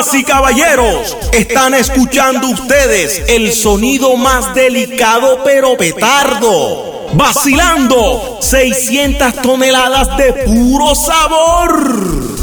Y caballeros, están escuchando ustedes el sonido más delicado pero petardo. Vacilando 600 toneladas de puro sabor.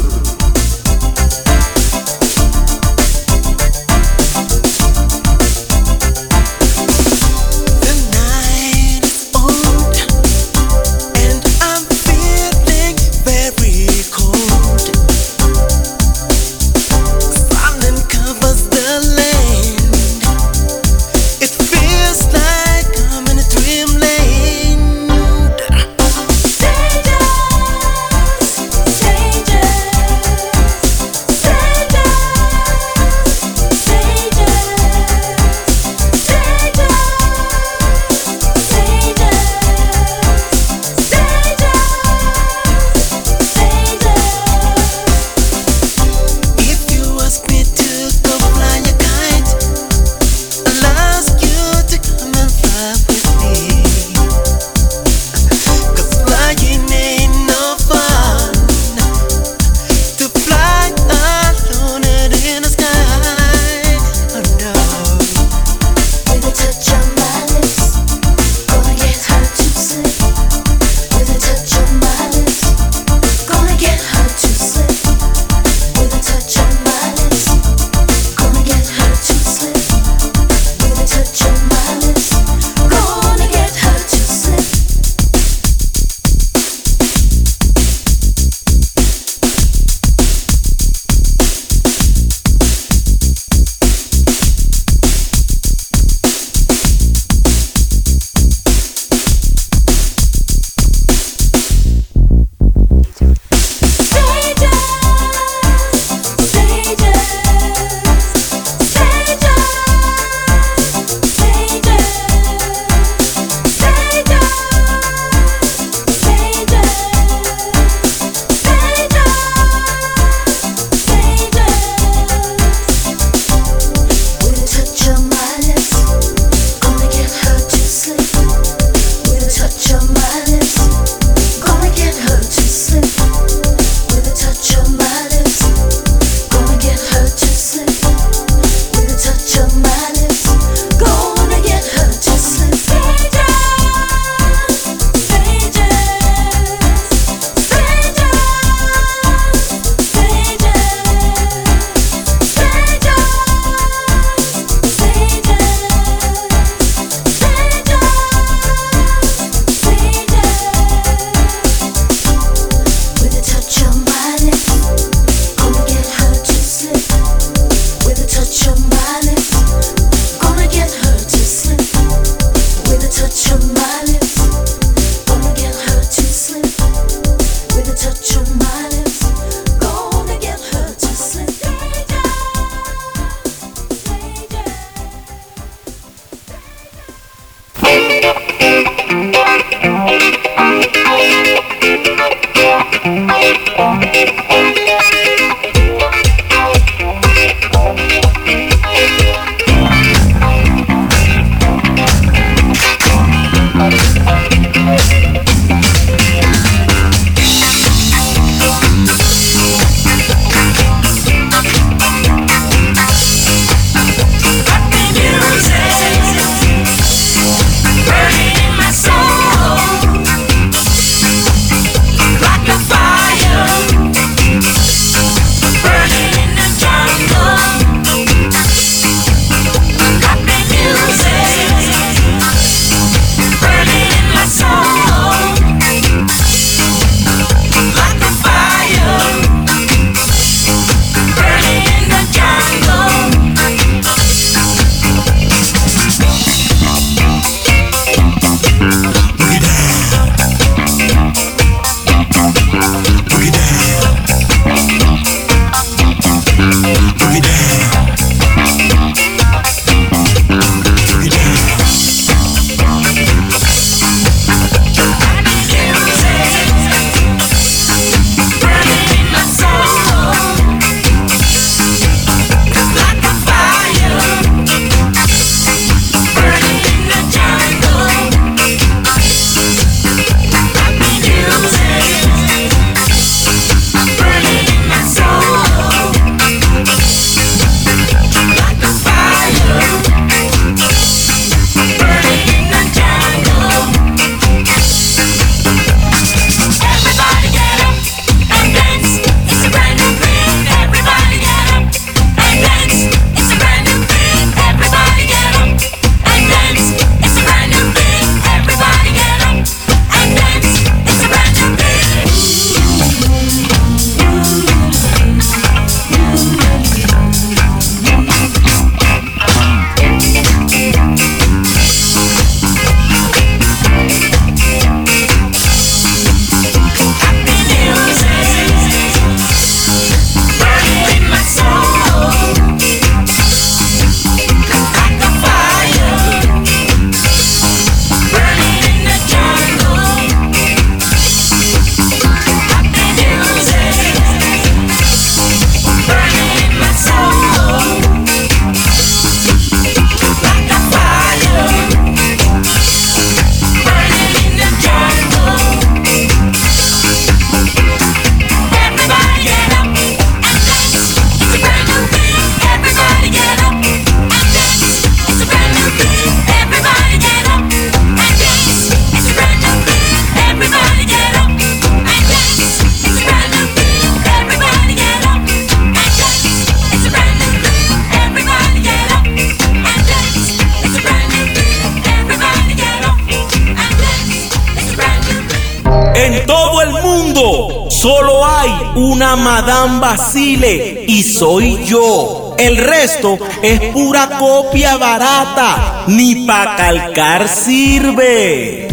vacile y soy yo. El resto es pura copia barata, ni pa' calcar sirve.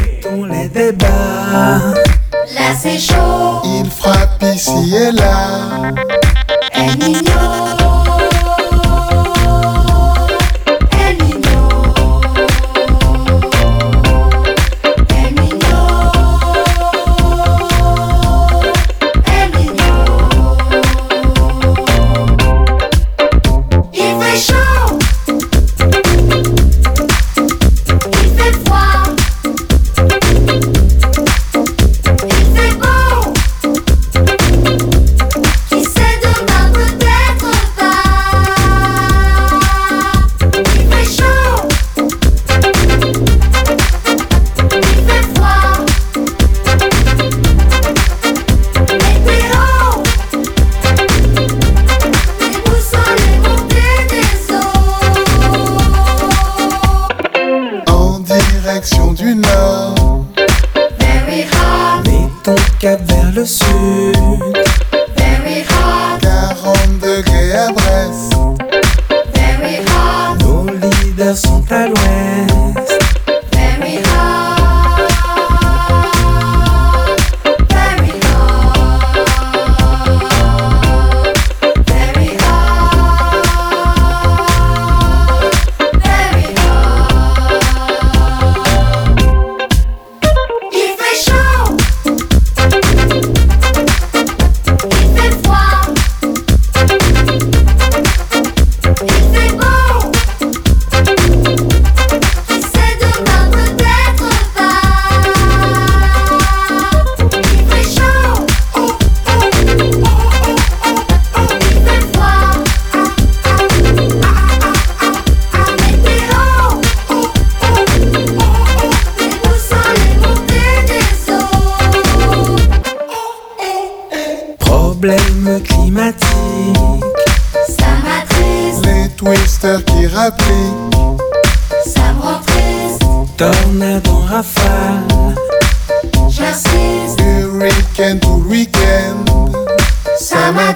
Là c'est chaud, il frappe ici et là. El niño ton cap vers le sud. Very hot. 40 degrés à Brest. Very hot. Nos leaders sont à l'ouest.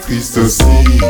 Christ aussi.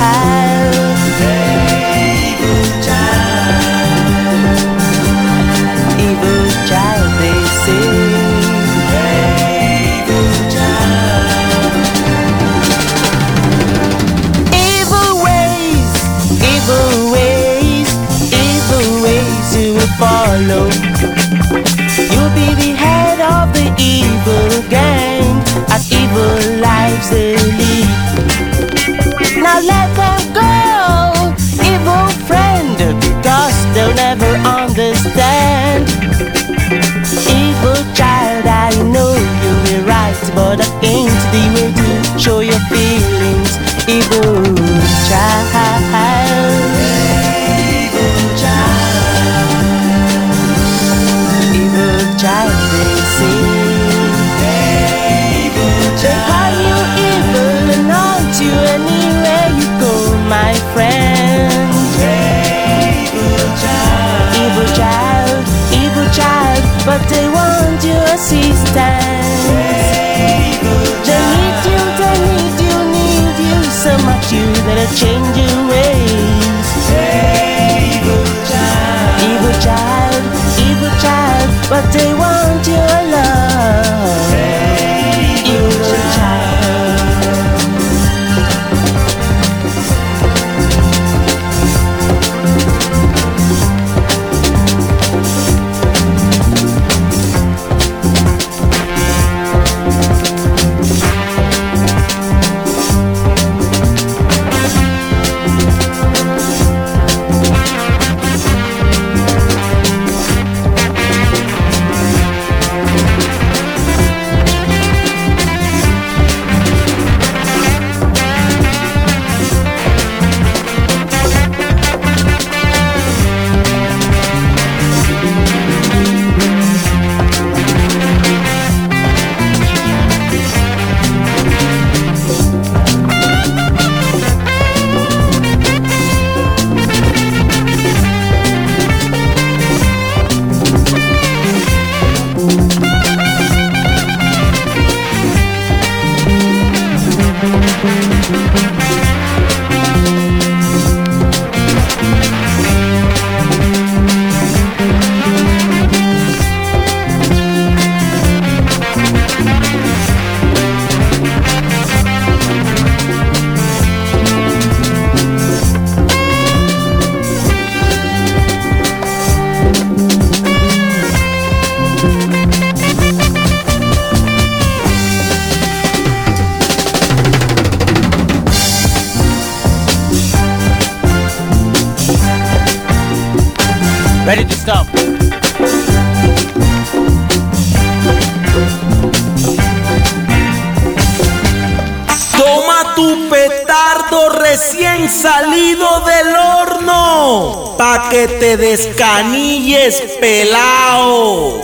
high. Show your feelings, evil child. Evil child. Evil child, they. They you evil you anywhere you go, my friend. Evil child, evil child, but they want your assistance. you that has change your ways. Hey, evil child, evil child, evil child, but they want. Salido del horno, pa' que te descanilles pelao.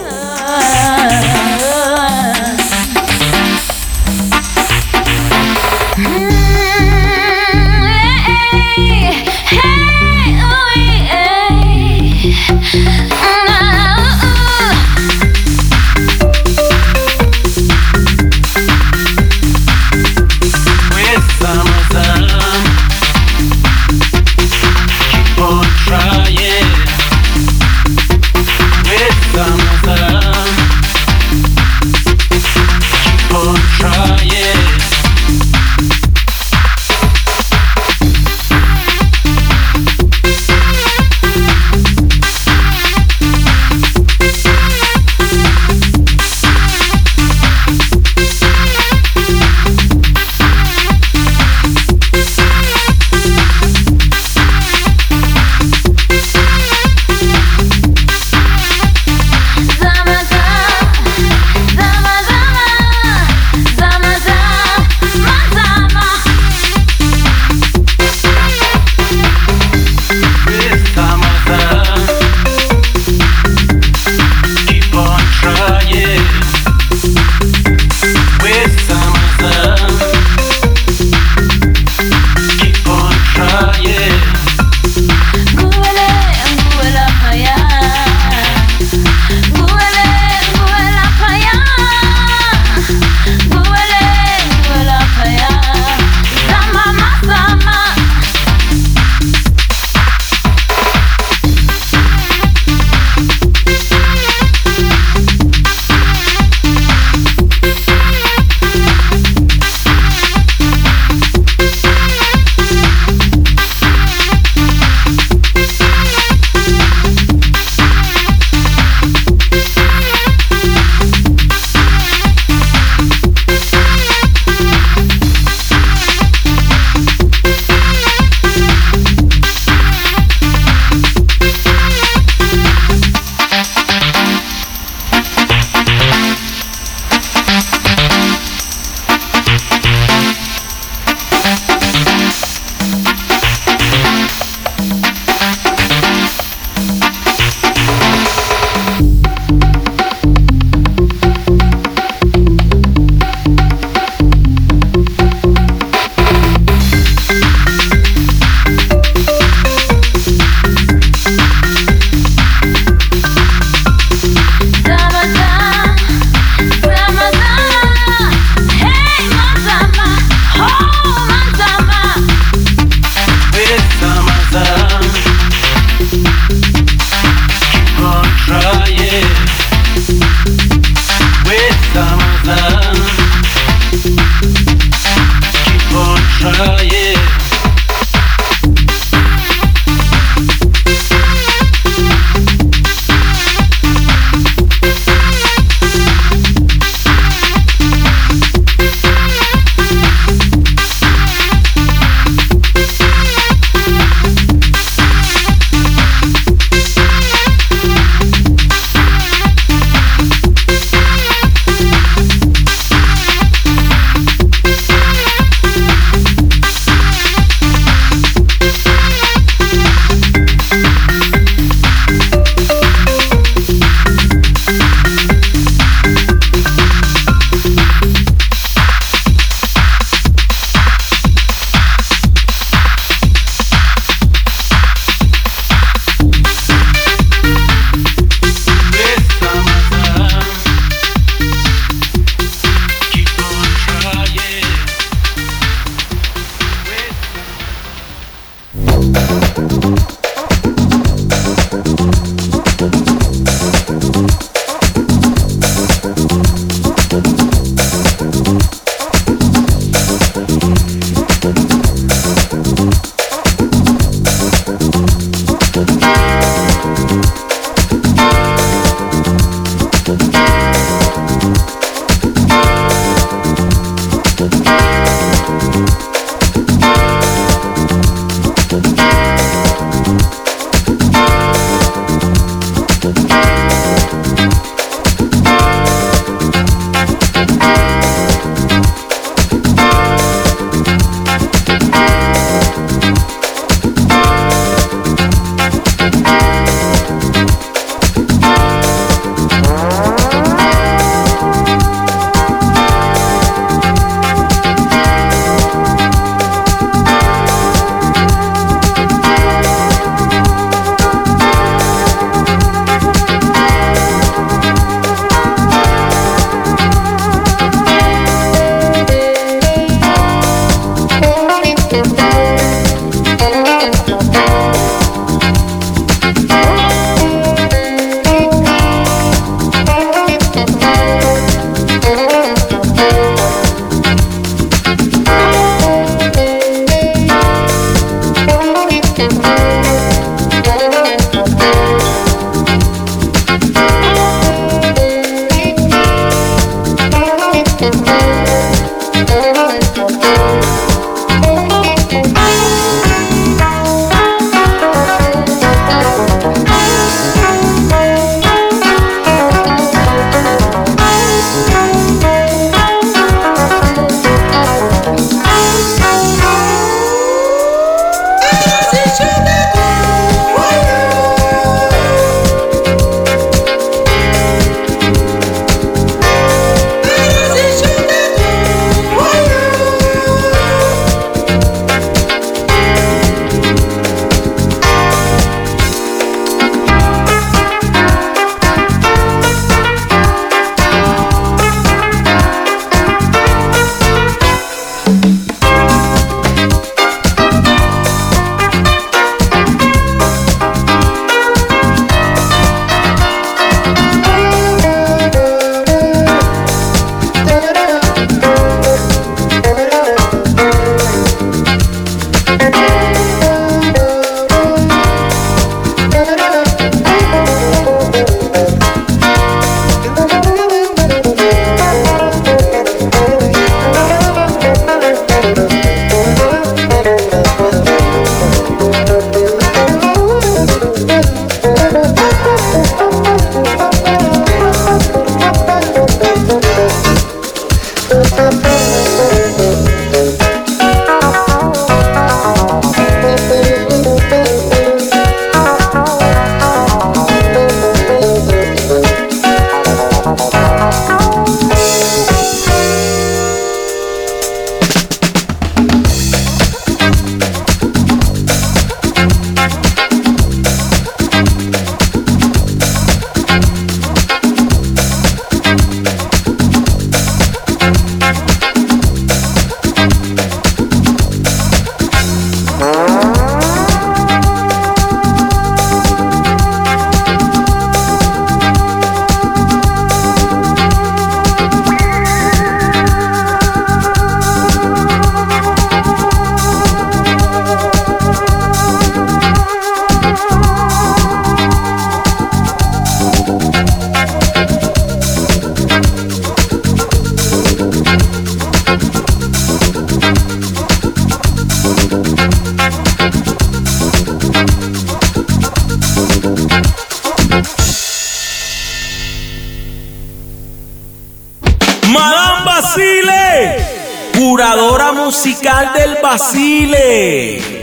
Musical del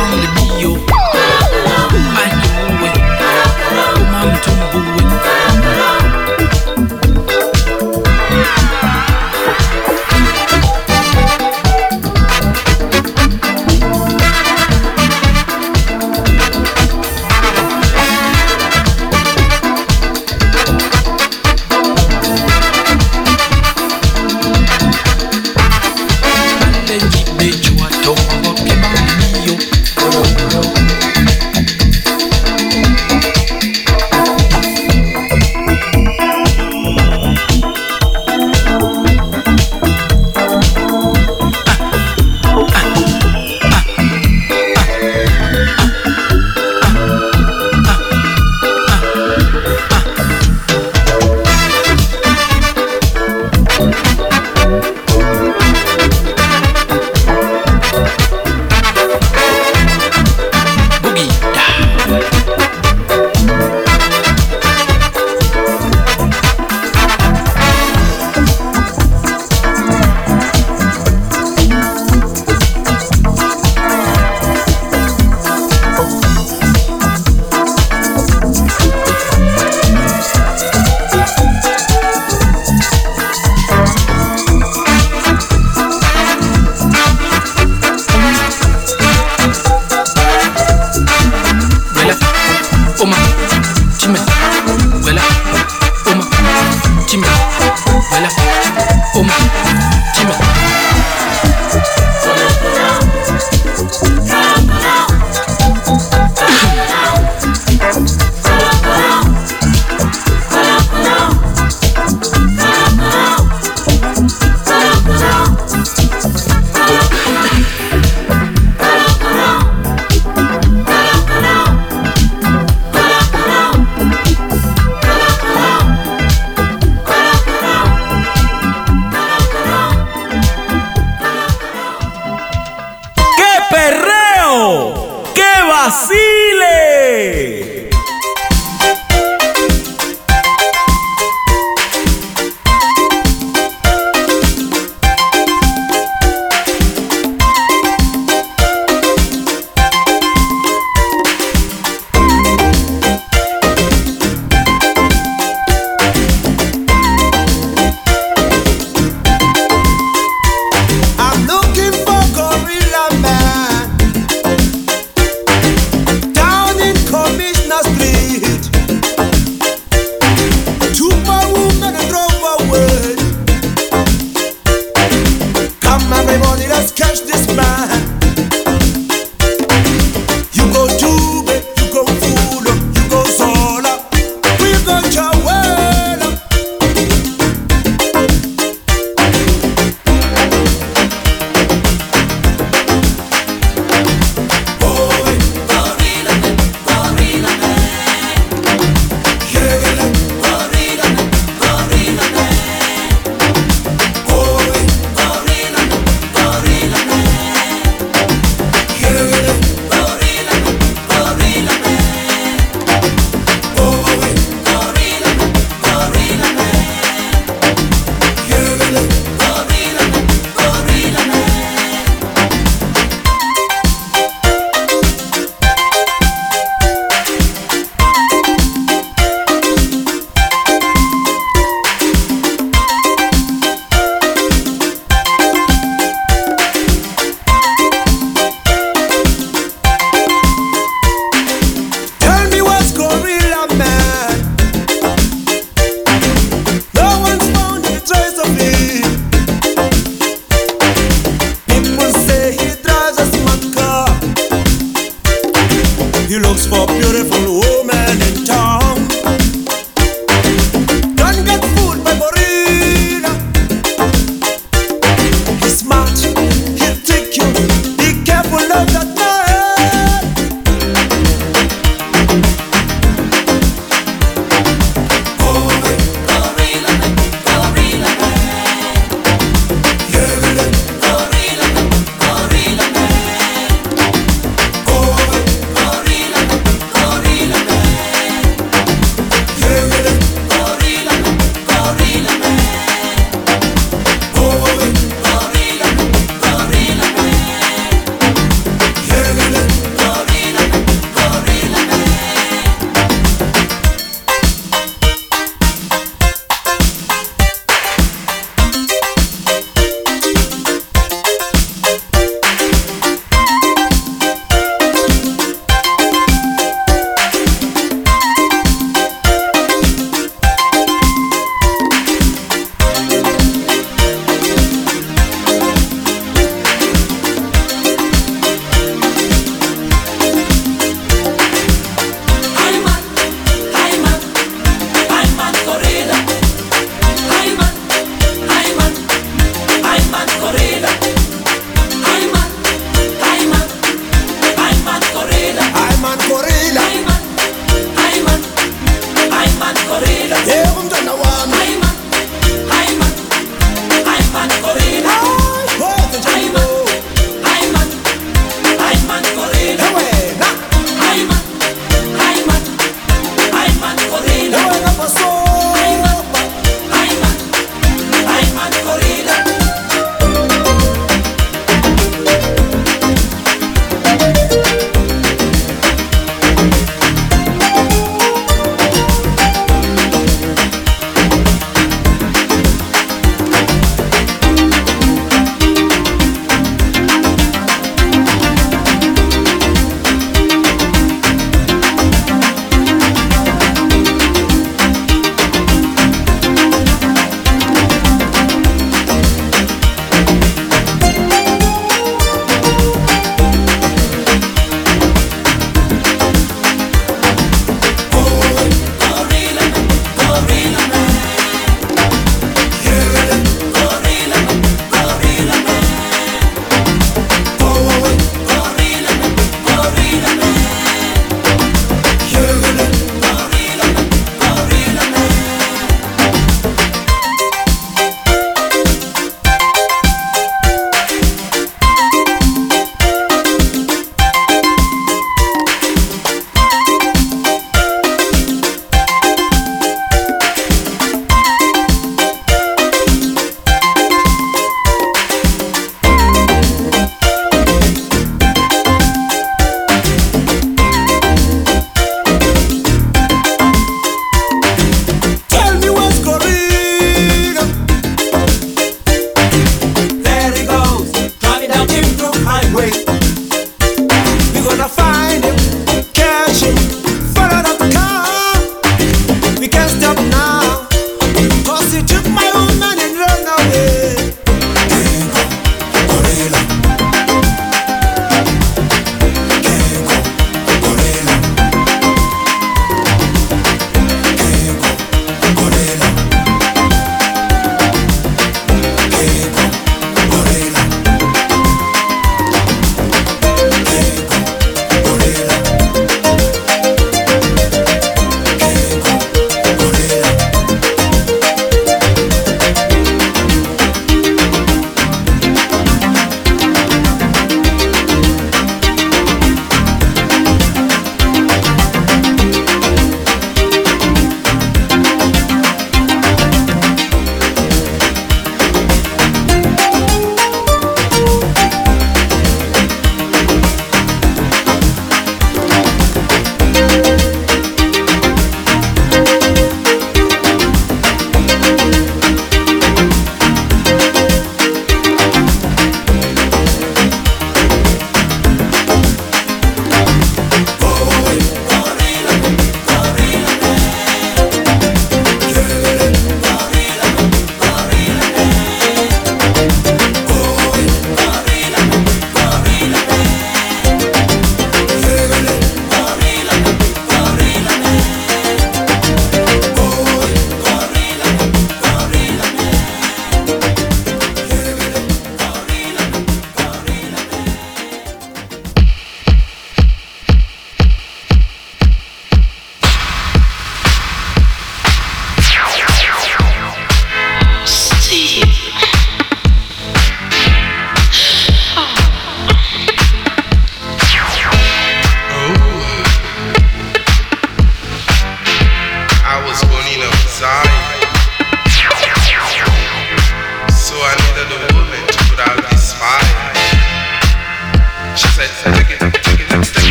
on be deal.